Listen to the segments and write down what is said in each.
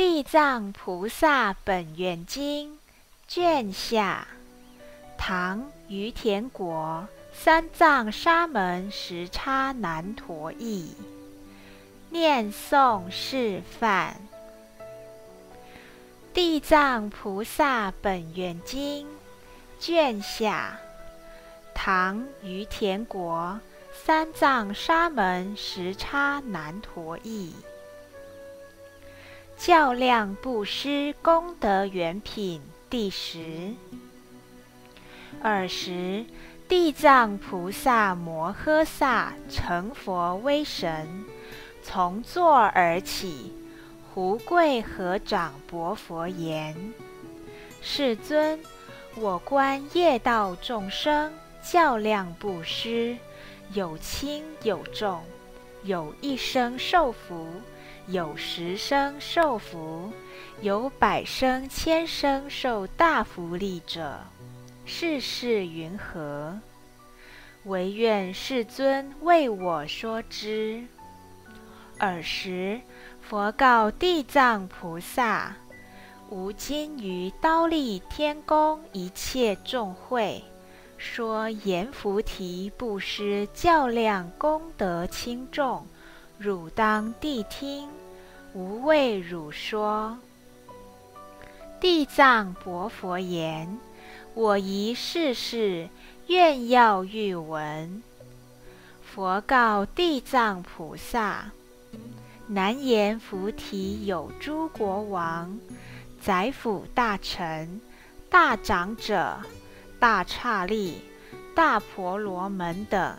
地藏菩萨本愿经卷下，唐于田国三藏沙门时叉难陀译。念诵示范。地藏菩萨本愿经卷下，唐于田国三藏沙门时叉难陀译。较量布施功德圆品第十。尔时，地藏菩萨摩诃萨成佛威神，从座而起，胡跪合掌薄佛言：“世尊，我观业道众生较量布施，有轻有重，有一生受福。”有十生受福，有百生千生受大福利者，世事云何？唯愿世尊为我说之。尔时，佛告地藏菩萨：“吾今于刀立天宫一切众会，说阎浮提布施较量功德轻重，汝当谛听。”无畏汝说，地藏薄佛言：“我一世世，愿要欲闻。”佛告地藏菩萨：“南阎浮提有诸国王、宰辅大臣、大长者、大刹利、大婆罗门等，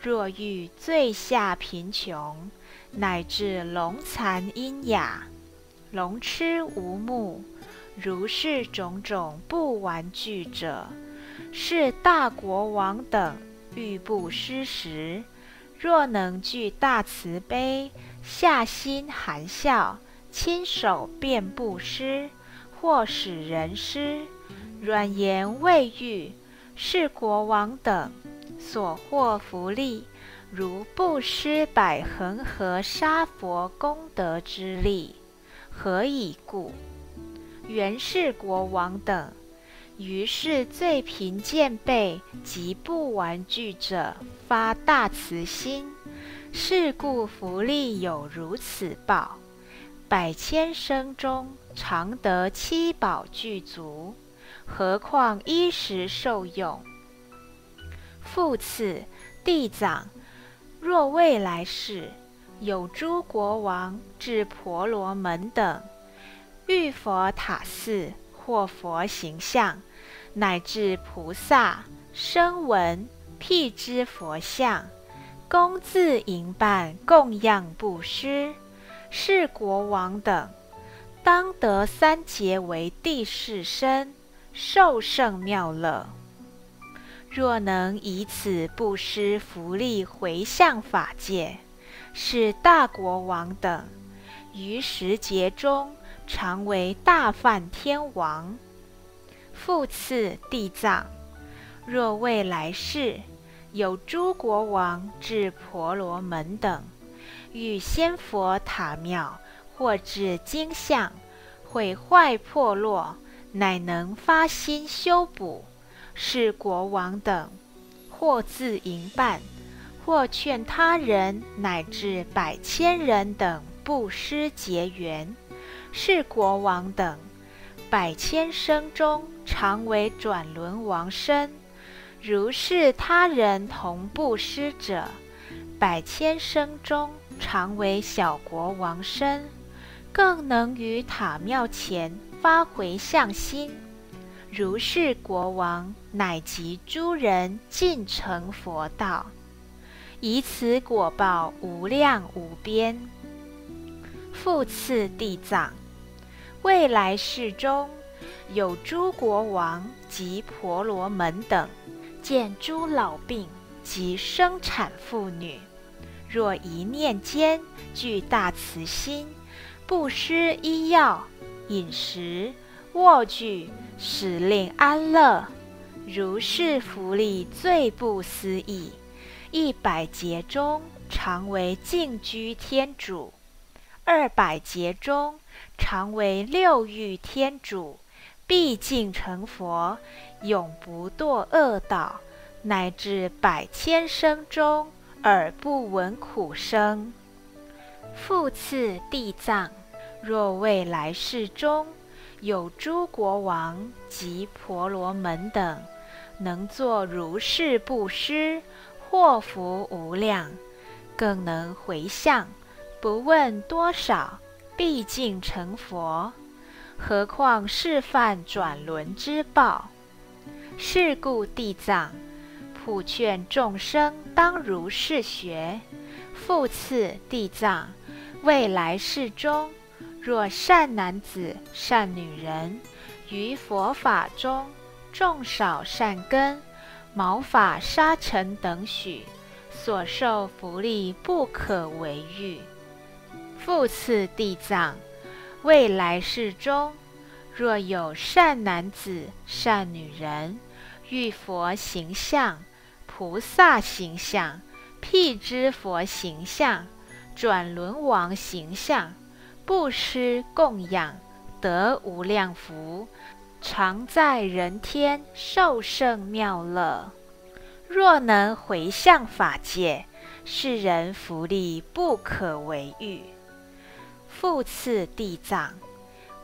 若欲最下贫穷。”乃至龙残阴哑、龙痴无目，如是种种不玩具者，是大国王等欲布施时，若能具大慈悲，下心含笑，亲手便布施，或使人施，软言未喻，是国王等所获福利。如布施百恒河沙佛功德之力，何以故？原是国王等，于是最贫贱辈及不玩具者发大慈心，是故福利有如此报。百千生中常得七宝具足，何况衣食受用？复次，地藏。若未来世有诸国王至婆罗门等，遇佛塔寺或佛形象，乃至菩萨声闻辟支佛像，供自营办供养布施，是国王等当得三劫为地势身，受胜妙乐。若能以此布施福利回向法界，是大国王等于时节中常为大梵天王。复次，地藏，若未来世有诸国王至婆罗门等，遇仙佛塔庙或至经像毁坏破落，乃能发心修补。是国王等，或自营办，或劝他人，乃至百千人等布施结缘。是国王等，百千生中常为转轮王身。如是他人同布施者，百千生中常为小国王身，更能于塔庙前发回向心。如是国王，乃及诸人尽成佛道，以此果报无量无边。复次，地藏，未来世中有诸国王及婆罗门等，见诸老病及生产妇女，若一念间具大慈心，不施医药、饮食。卧具使令安乐，如是福利最不思议。一百劫中常为净居天主，二百劫中，常为六欲天主，毕竟成佛，永不堕恶道，乃至百千生中，而不闻苦声。复次，地藏，若未来世中，有诸国王及婆罗门等，能作如是布施，祸福无量，更能回向，不问多少，毕竟成佛。何况示范转轮之报？是故地藏普劝众生当如是学。复次，地藏，未来世中。若善男子、善女人于佛法中种少善根，毛发沙尘等许，所受福利不可为喻。复次，地藏，未来世中，若有善男子、善女人遇佛形象、菩萨形象、辟支佛形象、转轮王形象。布施供养得无量福，常在人天受胜妙乐。若能回向法界，世人福利不可为喻。复次，地藏，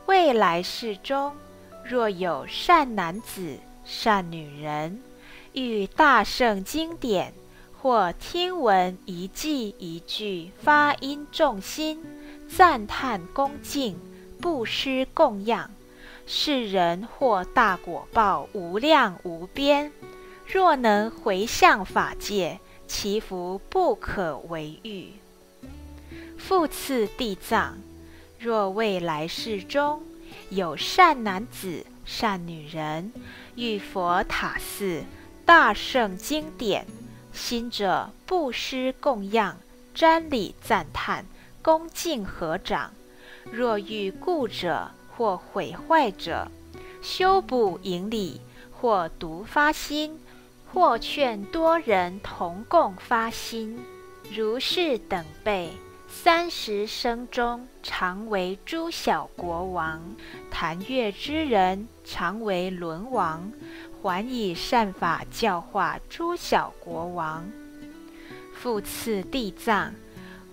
未来世中，若有善男子、善女人，遇大圣经典，或听闻一记一句发音重心。赞叹恭敬，布施供养，世人获大果报无量无边。若能回向法界，其福不可为喻。复次，地藏，若未来世中有善男子、善女人，遇佛塔寺大圣经典，心者布施供养，瞻礼赞叹。恭敬合掌，若遇故者或毁坏者，修补引礼，或独发心，或劝多人同共发心，如是等辈，三十生中常为诸小国王，谈乐之人常为轮王，还以善法教化诸小国王。复次，地藏。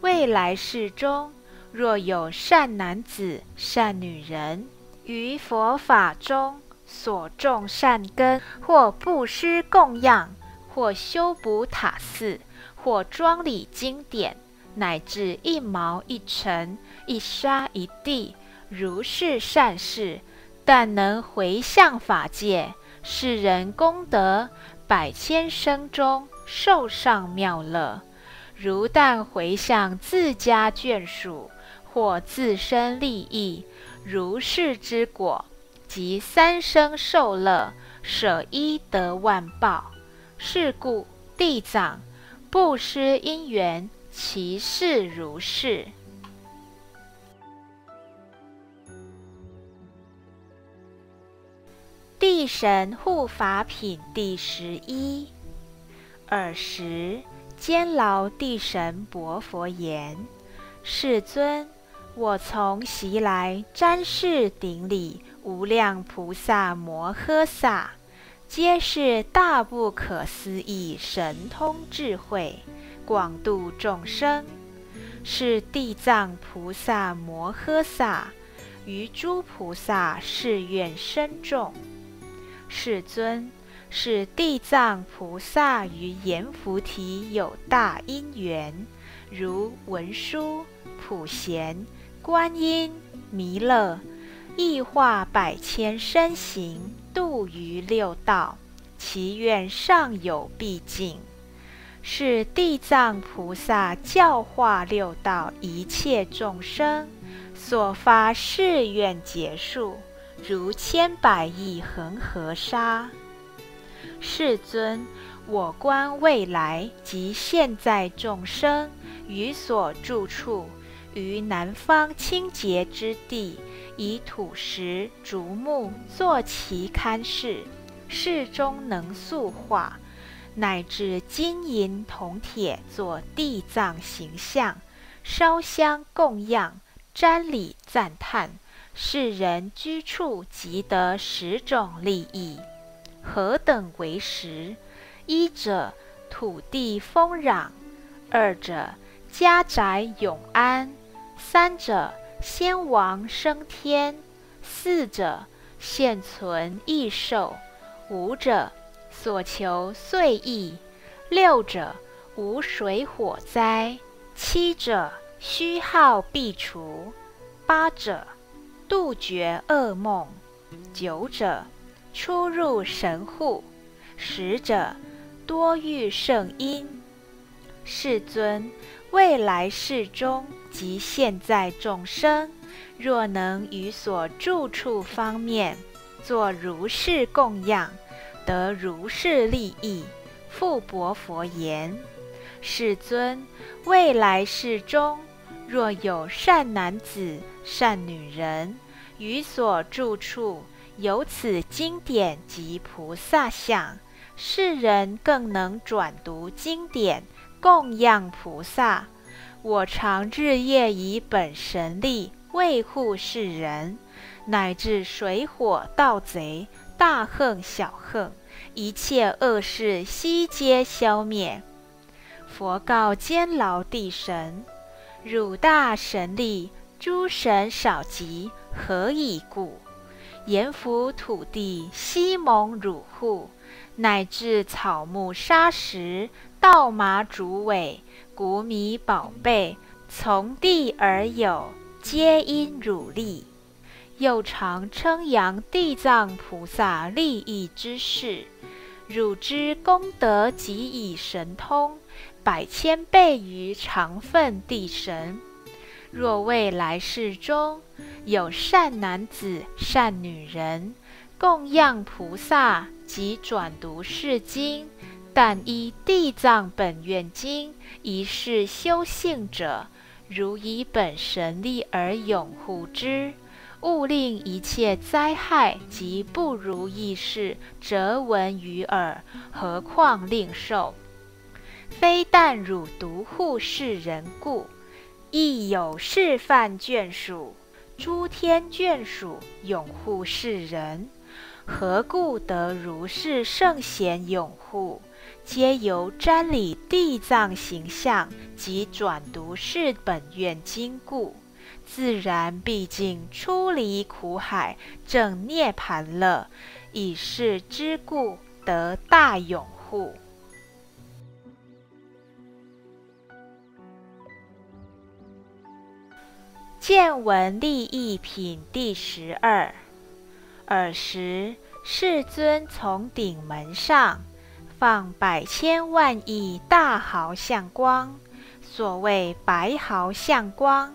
未来世中，若有善男子、善女人，于佛法中所种善根，或布施供养，或修补塔寺，或庄礼经典，乃至一毛一尘、一沙一地，如是善事，但能回向法界，世人功德百千生中受上妙乐。如但回向自家眷属或自身利益，如是之果，即三生受乐，舍一得万报。是故地藏不失因缘，其事如是。地神护法品第十一，尔时。监牢地神薄佛言：“世尊，我从习来瞻视顶礼无量菩萨摩诃萨，皆是大不可思议神通智慧，广度众生。是地藏菩萨摩诃萨于诸菩萨誓愿深重。世尊。”是地藏菩萨与阎浮提有大因缘，如文殊、普贤、观音、弥勒，亦化百千身形，度于六道，其愿尚有毕竟。是地藏菩萨教化六道一切众生所发誓愿结束，如千百亿恒河沙。世尊，我观未来及现在众生于所住处，于南方清洁之地，以土石、竹木作其龛室，室中能塑化，乃至金银铜铁作地藏形象，烧香供养，瞻礼赞叹，世人居处即得十种利益。何等为十？一者土地丰壤，二者家宅永安，三者先王升天，四者现存益寿，五者所求遂意，六者无水火灾，七者虚耗必除，八者杜绝噩梦，九者。出入神户，十者多遇圣因。世尊，未来世中及现在众生，若能于所住处方面作如是供养，得如是利益。复薄佛言：世尊，未来世中，若有善男子、善女人，于所住处。由此经典及菩萨像，世人更能转读经典，供养菩萨。我常日夜以本神力维护世人，乃至水火盗贼、大横小横，一切恶事悉皆消灭。佛告监牢地神：汝大神力，诸神少及，何以故？阎浮土地悉蒙汝护，乃至草木沙石、稻麻竹苇、谷米宝贝，从地而有，皆因汝力。又常称扬地藏菩萨利益之事，汝之功德及以神通，百千倍于常分地神。若未来世中，有善男子、善女人供养菩萨及转读是经，但依地藏本愿经一世修行者，如以本神力而拥护之，勿令一切灾害及不如意事折闻于耳，何况令受？非但汝独护世人故，亦有示范眷属。诸天眷属永护世人，何故得如是圣贤永护？皆由瞻礼地藏形象及转读是本愿经故，自然毕竟出离苦海，正涅盘乐，以是之故得大永护。见闻利益品第十二。尔时，世尊从顶门上放百千万亿大毫相光，所谓白毫相光、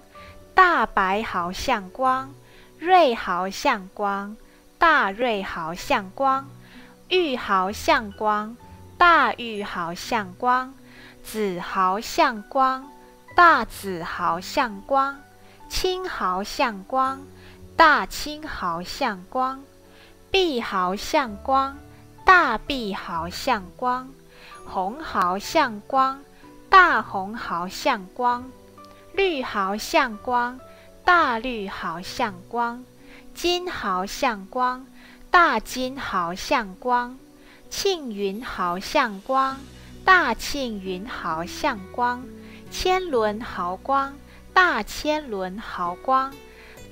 大白毫相光、瑞毫相光、大瑞毫相光、玉毫相光、大玉毫相光、紫毫相光、大紫毫相光。青毫向光，大青毫向光；碧毫向光，大碧毫向光；红毫向光，大红毫向光；绿毫向光，大绿毫向光；金毫向光，大金毫向光；庆云毫向光，大庆云毫向光；千轮毫光。大千轮毫光，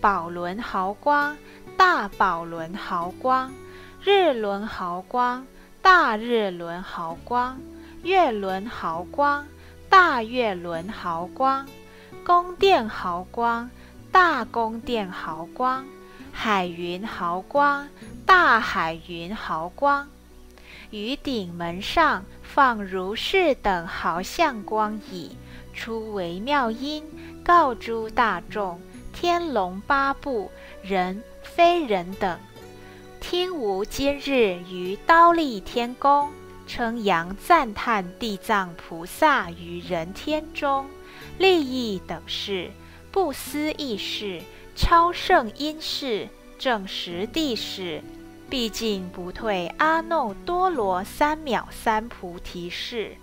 宝轮毫光，大宝轮毫光，日轮毫光，大日轮毫光，月轮毫光，大月轮毫光，宫殿毫光，大宫殿毫光，海云毫光，大海云毫光。于顶门上放如是等豪相光矣。出为妙音，告诸大众：天龙八部、人非人等，听吾今日于刀立天宫，称扬赞叹地藏菩萨于人天中利益等事，不思议事，超胜因事，正实地事，毕竟不退阿耨多罗三藐三菩提事。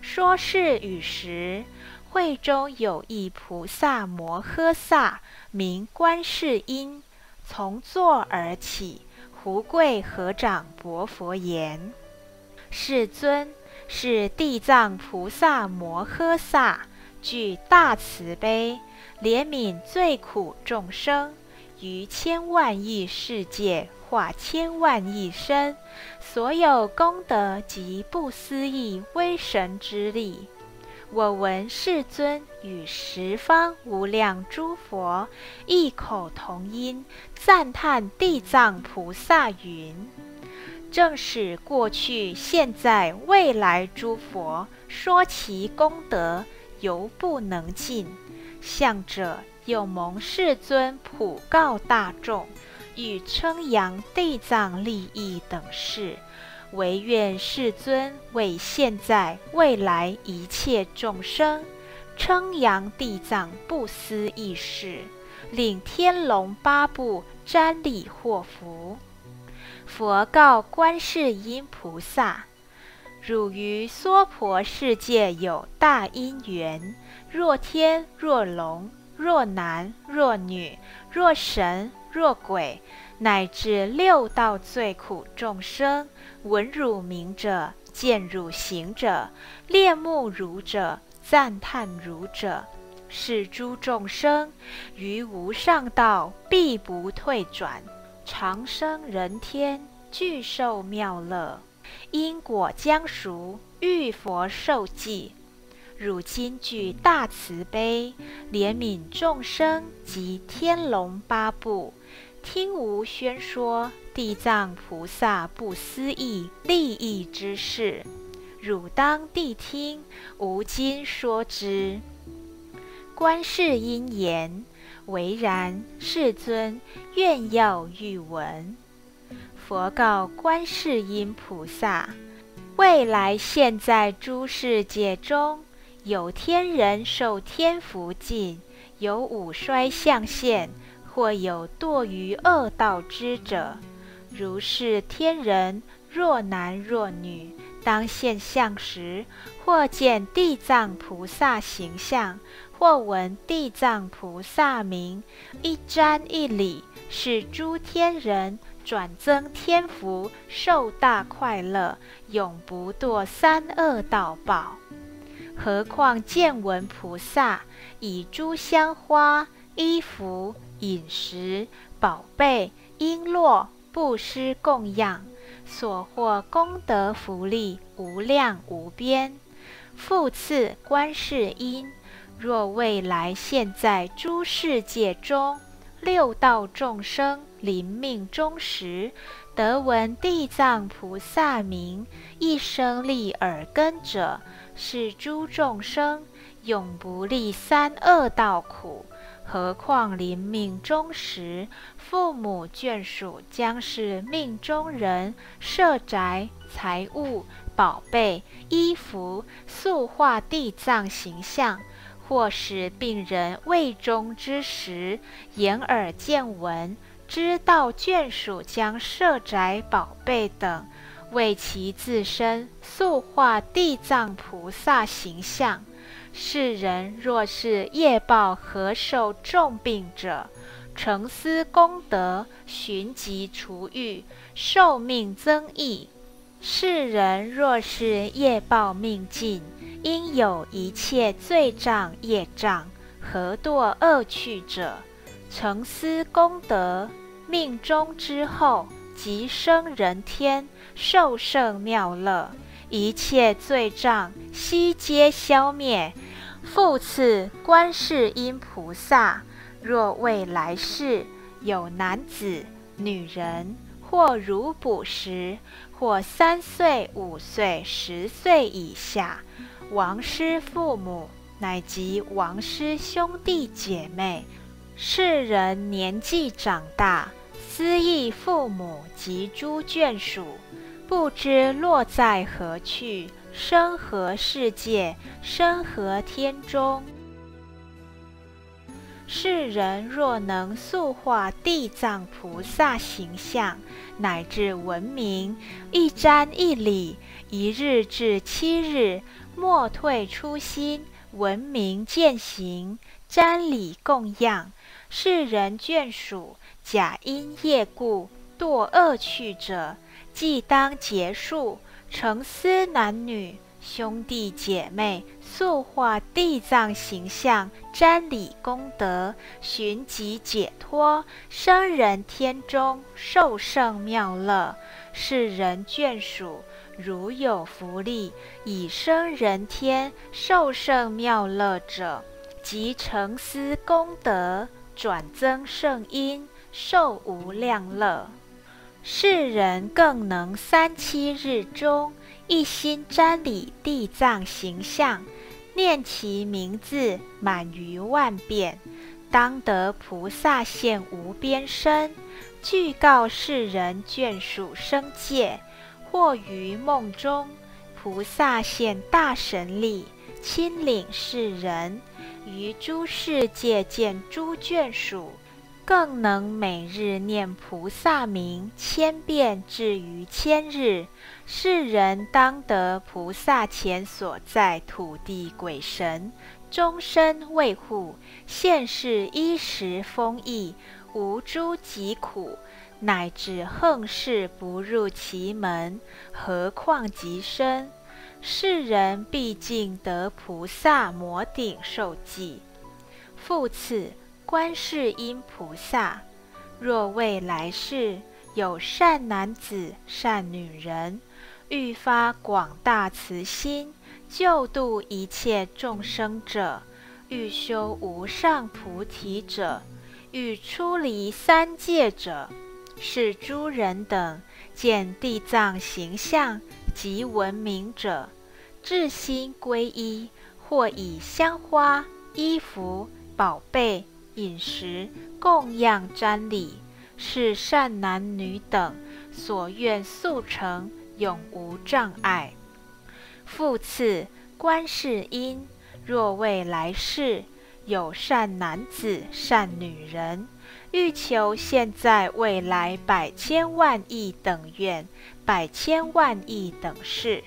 说是与时。会中有一菩萨摩诃萨，名观世音，从座而起，胡跪合掌，薄佛言：“世尊，是地藏菩萨摩诃萨，具大慈悲，怜悯最苦众生，于千万亿世界化千万亿身，所有功德及不思议威神之力。”我闻世尊与十方无量诸佛异口同音赞叹地藏菩萨云：“正是过去、现在、未来诸佛说其功德，犹不能尽。向者又蒙世尊普告大众，与称扬地藏利益等事。”唯愿世尊为现在未来一切众生称扬地藏不思议事，令天龙八部瞻礼获福。佛告观世音菩萨：汝于娑婆世界有大因缘，若天若龙，若男若女，若神若鬼。乃至六道最苦众生，闻汝名者，见汝行者，恋慕汝者，赞叹汝者，是诸众生于无上道必不退转，长生人天，具受妙乐。因果将熟，遇佛受记。汝今具大慈悲，怜悯众生及天龙八部。听吾宣说地藏菩萨不思议利益之事，汝当谛听。吾今说之。观世音言：“唯然，世尊，愿要欲闻。”佛告观世音菩萨：“未来现在诸世界中有天人受天福尽，有五衰相现。”或有堕于恶道之者，如是天人，若男若女，当现相时，或见地藏菩萨形象，或闻地藏菩萨名，一瞻一礼，是诸天人转增天福，受大快乐，永不堕三恶道报。何况见闻菩萨以诸香花衣服。饮食、宝贝、璎珞、布施供养，所获功德福利无量无边。复次，观世音，若未来现在诸世界中六道众生临命终时，得闻地藏菩萨名，一生立耳根者，是诸众生永不历三恶道苦。何况临命终时，父母眷属将是命中人，设宅、财物、宝贝、衣服，塑化地藏形象；或使病人未终之时，眼耳见闻，知道眷属将设宅、宝贝等，为其自身塑化地藏菩萨形象。世人若是业报何受重病者，成思功德，寻疾除愈，寿命增益；世人若是业报命尽，因有一切罪障业障，何堕恶趣者，成思功德，命终之后，即生人天，受胜妙乐。一切罪障悉皆消灭。复次，观世音菩萨，若未来世有男子、女人，或如哺时，或三岁、五岁、十岁以下，亡师父母，乃及亡师兄弟姐妹，世人年纪长大，思忆父母及诸眷属。不知落在何去，生何世界，生何天中？世人若能塑化地藏菩萨形象，乃至闻名，一瞻一礼，一日至七日，莫退初心，闻名践行，瞻礼供养，世人眷属，假因业故堕恶趣者，即当结束。成思男女兄弟姐妹，塑化地藏形象，瞻礼功德，寻疾解脱，生人天中，受胜妙乐。世人眷属，如有福利，以生人天，受胜妙乐者，即成思功德，转增圣因，受无量乐。世人更能三七日中一心瞻礼地藏形象，念其名字满于万遍，当得菩萨现无边身，具告世人眷属生界；或于梦中，菩萨现大神力，亲领世人于诸世界见诸眷属。更能每日念菩萨名千遍至于千日，世人当得菩萨前所在土地鬼神终身卫护，现世衣食丰溢，无诸疾苦，乃至横事不入其门，何况极深？世人毕竟得菩萨摩顶受记。复次。观世音菩萨，若未来世有善男子、善女人，欲发广大慈心，救度一切众生者；欲修无上菩提者；欲出离三界者，是诸人等见地藏形象及闻名者，至心皈依，或以香花、衣服、宝贝。饮食供养瞻礼，是善男女等所愿速成，永无障碍。复次，观世音若未来世有善男子、善女人，欲求现在未来百千万亿等愿、百千万亿等事，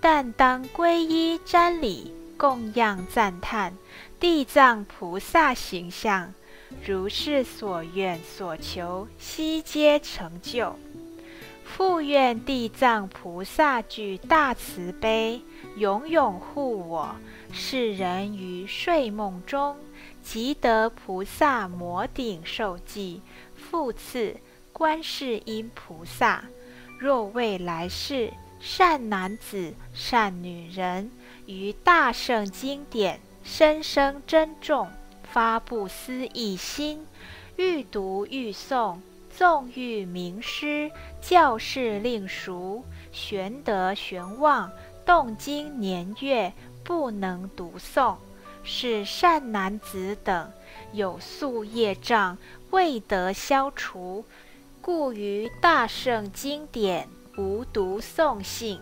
但当皈依瞻礼。供养赞叹地藏菩萨形象，如是所愿所求，悉皆成就。复愿地藏菩萨具大慈悲，永永护我世人于睡梦中，即得菩萨摩顶受记。复次，观世音菩萨，若未来世善男子、善女人。于大圣经典深生珍重，发不思义心，欲读欲诵，纵欲名师，教士令熟，玄德玄望，动经年月，不能读诵。是善男子等有宿业障，未得消除，故于大圣经典无读诵性。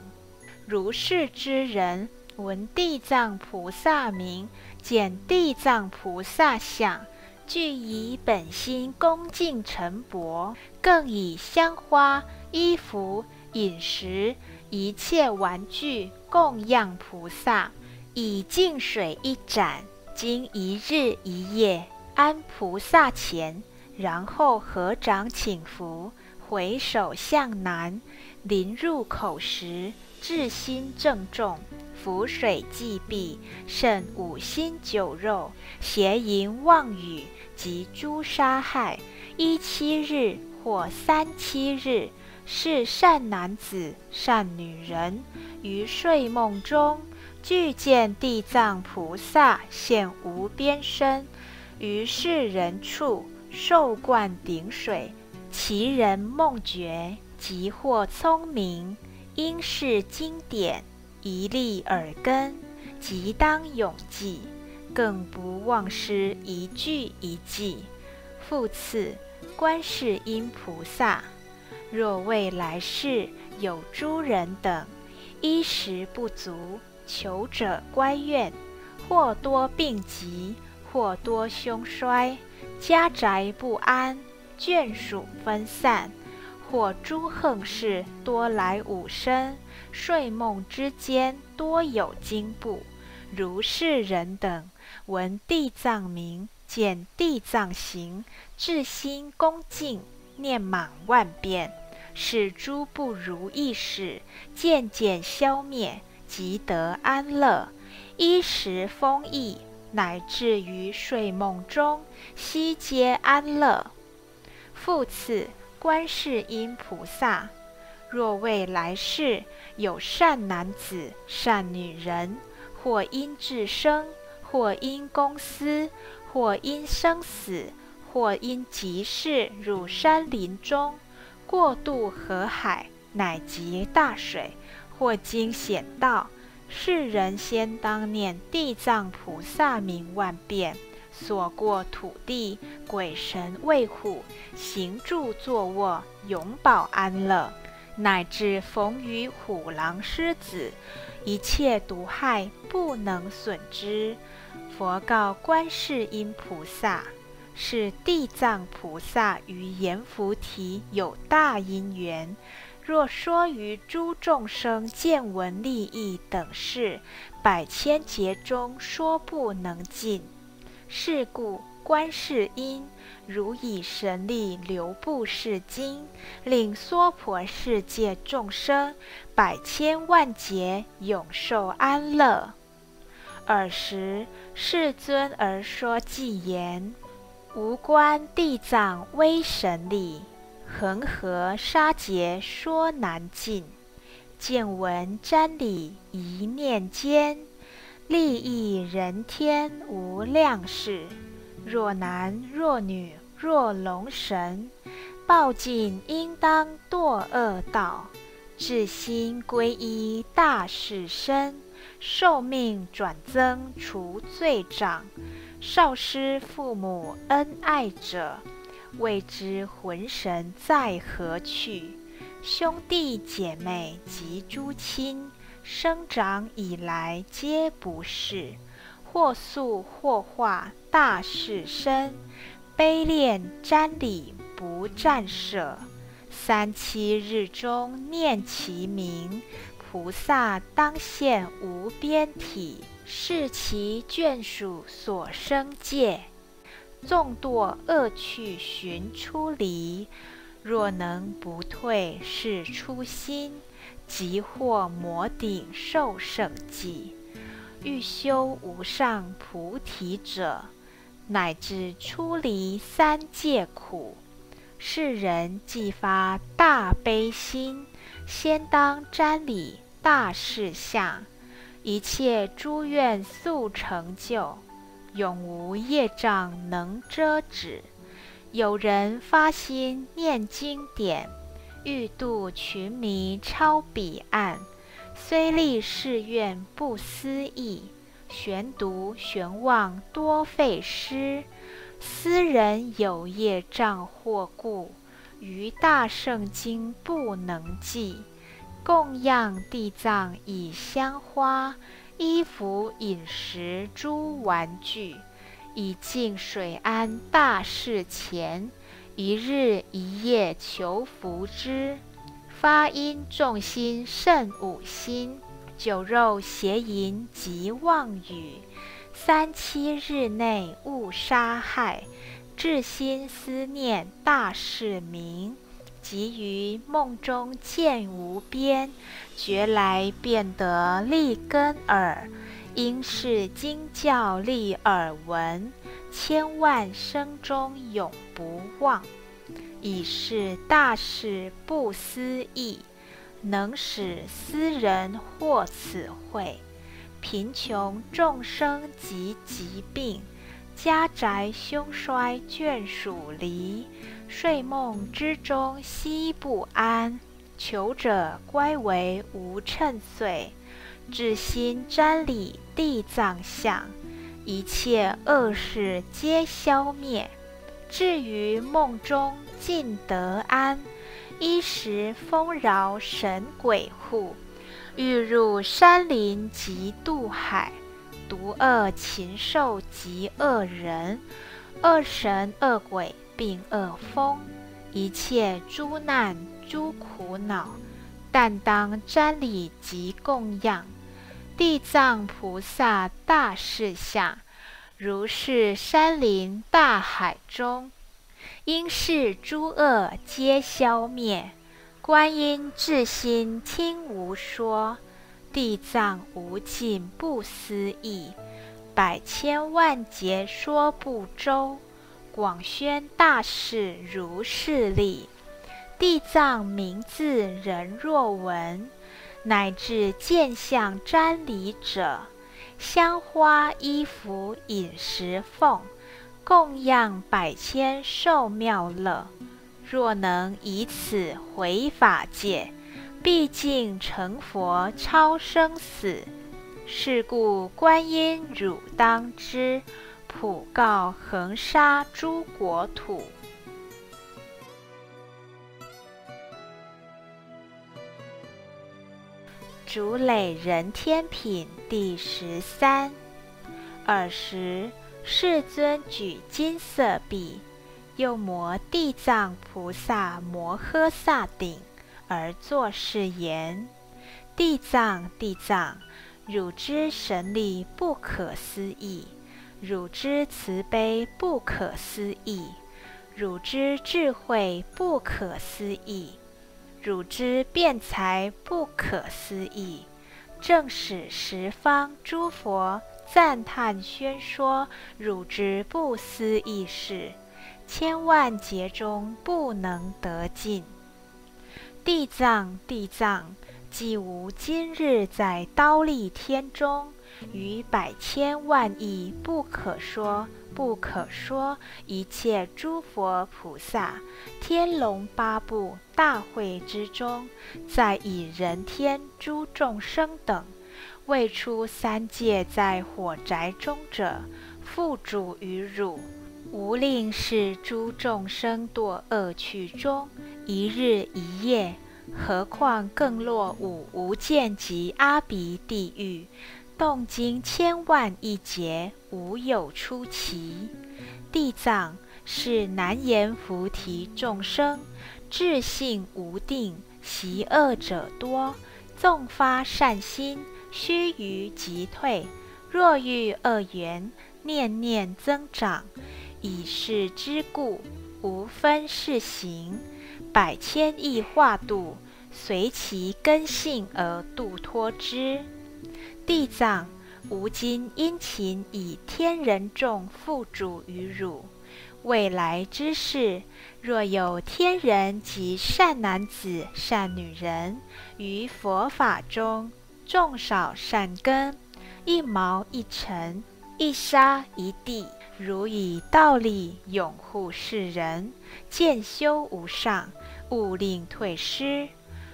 如是之人。闻地藏菩萨名，见地藏菩萨相，具以本心恭敬承薄，更以香花、衣服、饮食、一切玩具供养菩萨，以净水一盏，经一日一夜安菩萨前，然后合掌请福，回首向南，临入口时，至心正重。浮水祭毕，剩五辛酒肉，邪淫妄语及诸杀害，一七日或三七日，是善男子、善女人于睡梦中，具见地藏菩萨现无边身，于世人处受灌顶水，其人梦觉，即或聪明，应是经典。一粒耳根，即当永记，更不忘失一句一记。复次，观世音菩萨，若未来世有诸人等衣食不足，求者乖怨，或多病疾，或多凶衰，家宅不安，眷属分散。或诸横事多来五身，睡梦之间多有惊怖，如是人等闻地藏名，见地藏形，至心恭敬，念满万遍，使诸不如意事渐渐消灭，即得安乐，衣食丰溢，乃至于睡梦中悉皆安乐。复次，观世音菩萨，若未来世有善男子、善女人，或因智生，或因公司，或因生死，或因急事入山林中，过渡河海，乃及大水，或经险道，世人先当念地藏菩萨名万遍。所过土地，鬼神畏虎，行住坐卧，永保安乐；乃至逢于虎狼狮子，一切毒害不能损之。佛告观世音菩萨：“是地藏菩萨与阎浮提有大因缘，若说于诸众生见闻利益等事，百千劫中说不能尽。”是故，观世音如以神力流布世经，令娑婆世界众生百千万劫永受安乐。尔时，世尊而说偈言：“无观地藏威神力，恒河沙劫说难尽。见闻瞻礼一念间。”利益人天无量事，若男若女若龙神，报尽应当堕恶道，至心归依大士身，寿命转增除罪障。少师父母恩爱者，未知魂神在何去？兄弟姐妹及诸亲。生长以来皆不是，或素或化大士身，悲恋瞻礼不暂舍。三七日中念其名，菩萨当现无边体，是其眷属所生界。纵堕恶趣寻出离，若能不退是初心。即获摩顶受胜记，欲修无上菩提者，乃至出离三界苦。世人既发大悲心，先当瞻礼大事相，一切诸愿速成就，永无业障能遮止。有人发心念经典。欲度群迷超彼岸，虽立誓愿不思议，玄读玄望多费诗。斯人有业障或故，于大圣经不能记。供养地藏以香花，衣服饮食诸玩具，以净水安大事前。一日一夜求福之，发音重心甚五心，酒肉邪淫及妄语，三七日内勿杀害，至心思念大士名，即于梦中见无边，觉来便得立根耳，应是经教立耳闻。千万生中永不忘，以是大事不思议，能使斯人获此惠。贫穷众生及疾病，家宅凶衰眷属离，睡梦之中悉不安，求者乖为无称岁，至心瞻礼地藏像。一切恶事皆消灭，至于梦中尽得安，衣食丰饶，神鬼护，欲入山林及渡海，毒恶禽兽及恶人，恶神恶鬼并恶风，一切诸难诸苦恼，但当瞻礼及供养。地藏菩萨大士下，如是山林大海中，应是诸恶皆消灭。观音至心听无说，地藏无尽不思议，百千万劫说不周。广宣大士如是力，地藏名字人若闻，乃至见相瞻礼者，香花衣服饮食奉，供养百千寿妙乐。若能以此回法界，毕竟成佛超生死。是故观音汝当知，普告恒沙诸国土。竹垒人天品第十三。尔时，世尊举金色臂。又摩地藏菩萨摩诃萨顶，而作是言：“地藏，地藏，汝之神力不可思议，汝之慈悲不可思议，汝之智慧不可思议，汝之辩才不可思议。正使十方诸佛赞叹宣说汝之不思议事。”千万劫中不能得尽。地藏，地藏，既无今日在刀立天中，于百千万亿不可说、不可说一切诸佛菩萨、天龙八部大会之中，在以人天诸众生等，未出三界在火宅中者，复主于汝。无令是诸众生堕恶趣中一日一夜，何况更落五无间及阿鼻地狱，动经千万亿劫，无有出奇。地藏是难言菩提众生，智性无定，习恶者多，纵发善心，须臾即退。若遇恶缘，念念增长。以是之故，无分是行，百千亿化度，随其根性而度脱之。地藏，吾今殷勤以天人众付嘱于汝。未来之事，若有天人及善男子、善女人，于佛法中种少善根，一毛一尘，一沙一地。如以道力永护世人，见修无上，勿令退失。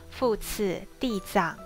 复次，地藏，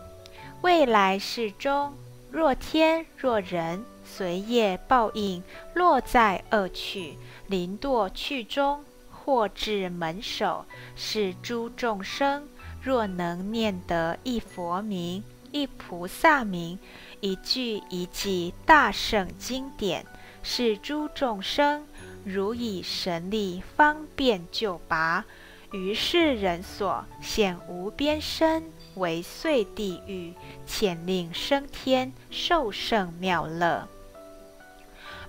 未来世中，若天若人，随业报应，落在恶趣，临堕趣中，或至门首，是诸众生，若能念得一佛名、一菩萨名、一句一记大圣经典。是诸众生如以神力方便救拔，于是人所现无边身，为碎地狱，遣令升天，受圣妙乐。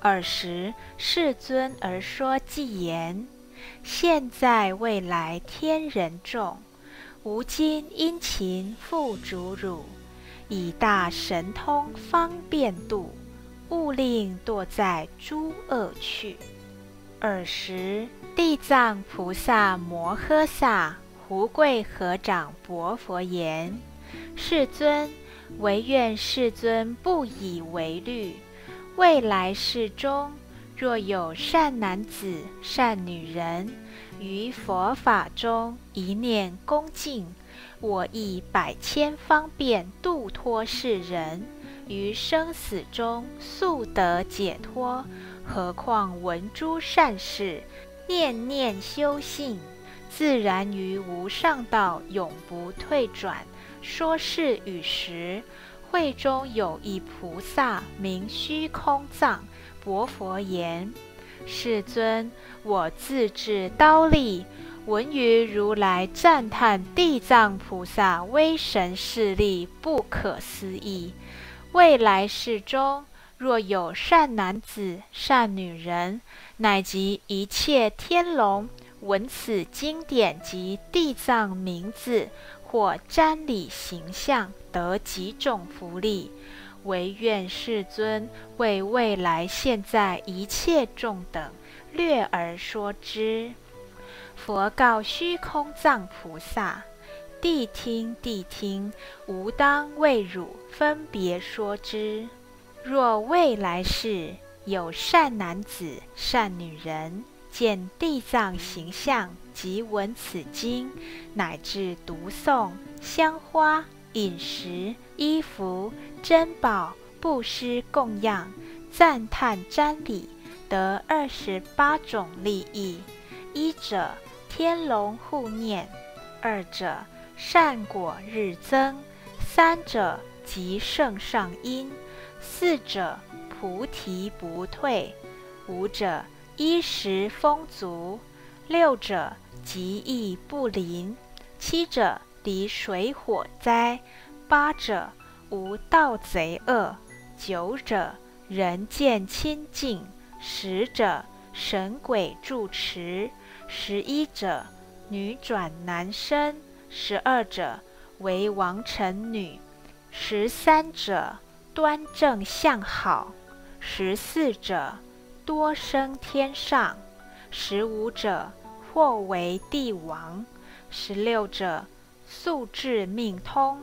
尔时世尊而说偈言：现在未来天人众，吾今殷勤付嘱汝，以大神通方便度。勿令堕在诸恶趣。尔时，地藏菩萨摩诃萨胡跪合掌薄佛言：“世尊，唯愿世尊不以为虑。未来世中，若有善男子、善女人，于佛法中一念恭敬，我亦百千方便度脱世人。”于生死中速得解脱，何况闻诸善事，念念修信，自然于无上道永不退转。说是与时，会中有一菩萨名虚空藏，薄佛言：“世尊，我自制刀立，闻于如来赞叹地藏菩萨威神势力不可思议。”未来世中，若有善男子、善女人，乃及一切天龙，闻此经典及地藏名字，或瞻礼形象，得几种福利。唯愿世尊为未来现在一切众等略而说之。佛告虚空藏菩萨：“谛听，谛听，吾当为汝分别说之。若未来世有善男子、善女人，见地藏形象及闻此经，乃至读诵香花、饮食、衣服。”珍宝布施供养赞叹瞻礼得二十八种利益：一者天龙护念，二者善果日增，三者极盛上因，四者菩提不退，五者衣食丰足，六者极易不临，七者离水火灾，八者。无盗贼恶，九者人见清净，十者神鬼住持，十一者女转男生，十二者为王臣女，十三者端正相好，十四者多生天上，十五者或为帝王，十六者素质命通。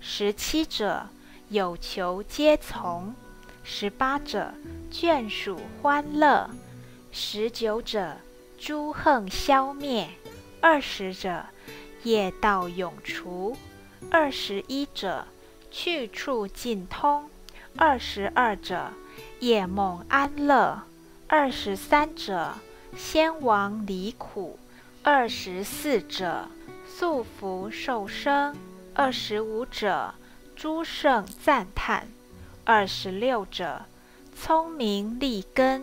十七者有求皆从，十八者眷属欢乐，十九者诸恨消灭，二十者业道永除，二十一者去处尽通，二十二者夜梦安乐，二十三者先王离苦，二十四者速福受生。二十五者，诸圣赞叹；二十六者，聪明利根；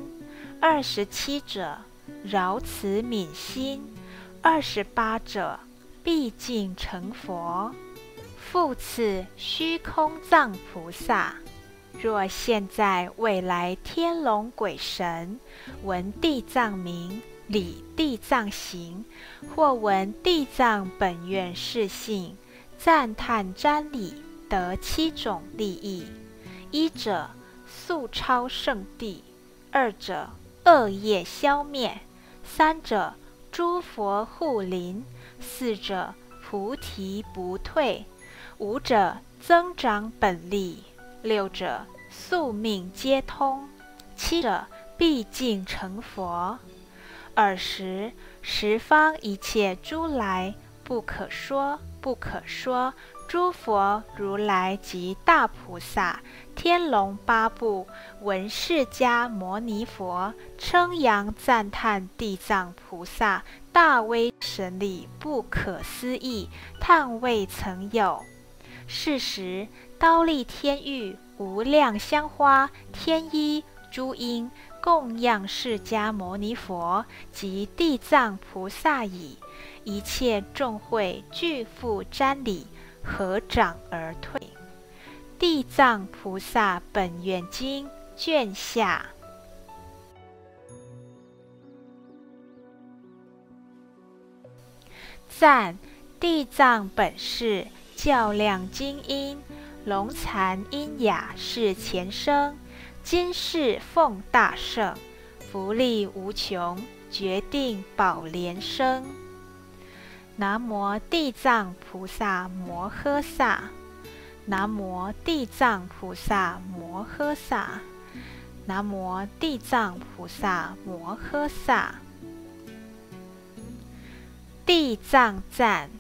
二十七者，饶慈悯心；二十八者，毕竟成佛。复次，虚空藏菩萨，若现在未来天龙鬼神闻地藏名、礼地藏行，或闻地藏本愿是性。赞叹瞻礼得七种利益：一者速超圣地；二者恶业消灭；三者诸佛护临；四者菩提不退；五者增长本力；六者宿命皆通；七者毕竟成佛。尔时十方一切诸来不可说。不可说，诸佛如来及大菩萨、天龙八部闻释迦牟尼佛称扬赞叹地藏菩萨大威神力不可思议，叹未曾有。是时，刀立天狱无量香花天衣诸因供养释迦牟尼佛及地藏菩萨矣。一切众会俱复瞻礼，合掌而退。地藏菩萨本愿经卷下。赞地藏本是较量精英，龙残阴雅是前生，今世奉大圣，福利无穷，决定宝莲生。南无地藏菩萨摩诃萨，南无地藏菩萨摩诃萨，南无地藏菩萨摩诃萨。地藏赞，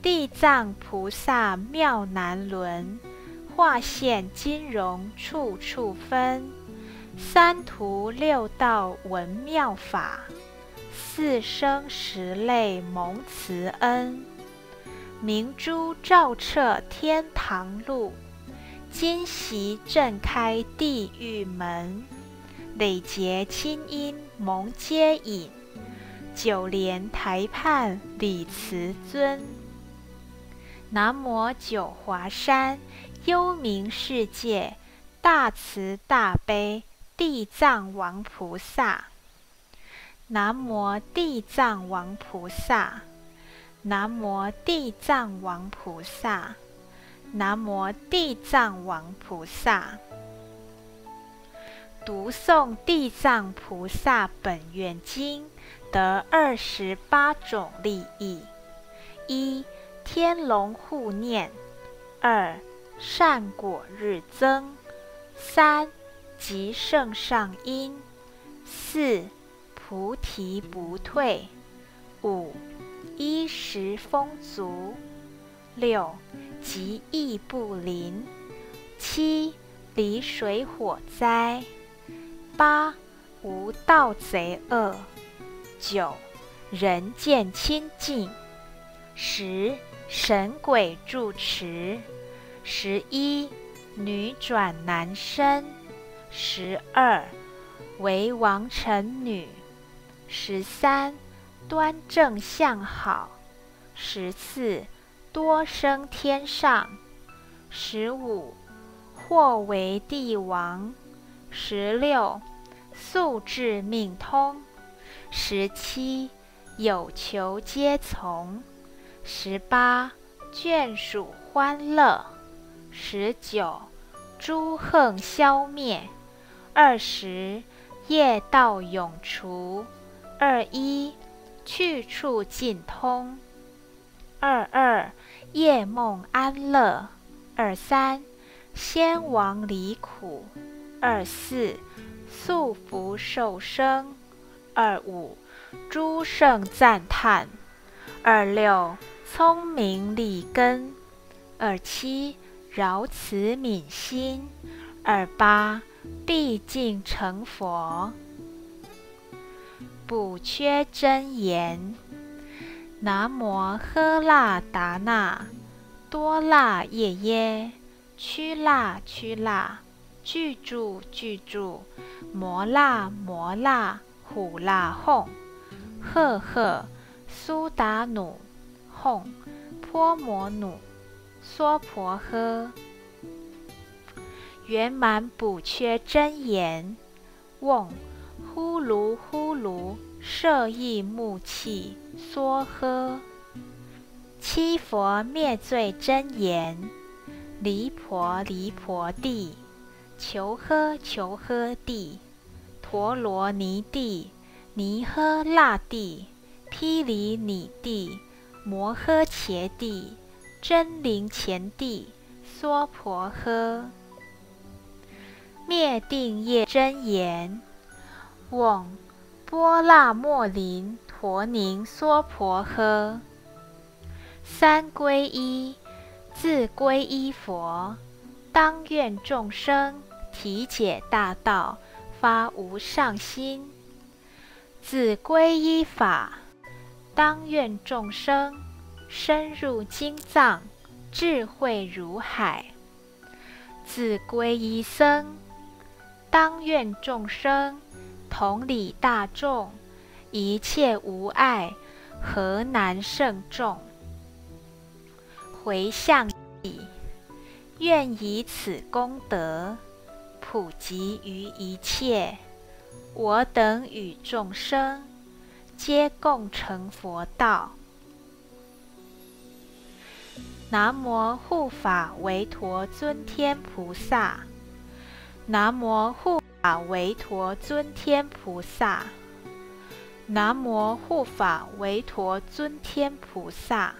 地藏菩萨妙难伦，化现金融处处分，三途六道闻妙法。四生十类蒙慈恩，明珠照彻天堂路，金席震开地狱门，累劫清音蒙接引，九莲台畔礼慈尊。南无九华山幽冥世界大慈大悲地藏王菩萨。南无地藏王菩萨。南无地藏王菩萨。南无地藏王菩萨。读诵《地藏菩萨本愿经》得二十八种利益：一、天龙护念；二、善果日增；三、极盛上因；四、菩提不退；五、衣食丰足；六、疾疫不临；七、离水火灾。八无盗贼恶，九人见清净，十神鬼住持，十一女转男生，十二为王成女，十三端正相好，十四多生天上，十五或为帝王。十六，素质命通；十七，有求皆从；十八，眷属欢乐；十九，诸横消灭；二十，业道永除；二一，去处尽通；二二，夜梦安乐；二三，先王离苦。二四素福受生，二五诸圣赞叹，二六聪明利根，二七饶慈悯心，二八毕竟成佛。补缺真言：南无喝腊达那多腊耶耶，屈腊屈腊。具住具住，摩那摩那，虎那哄，赫赫苏达努吽，婆摩努娑婆诃。圆满补缺真言，嗡呼噜呼噜，摄意木气娑诃。七佛灭罪真言，离婆离婆地。求诃求诃地，陀罗尼地，尼诃那地，毗梨尼地，摩诃伽地，真灵前地，娑婆诃。灭定业真言，嗡波那莫林陀宁娑婆诃。三皈依，自皈依佛，当愿众生。体解大道，发无上心；自皈依法，当愿众生深入经藏，智慧如海；自皈依僧，当愿众生同理大众，一切无碍，何难胜众？回向已，愿以此功德。普及于一切，我等与众生，皆共成佛道。南无护法维陀尊天菩萨。南无护法维陀尊天菩萨。南无护法维陀尊天菩萨。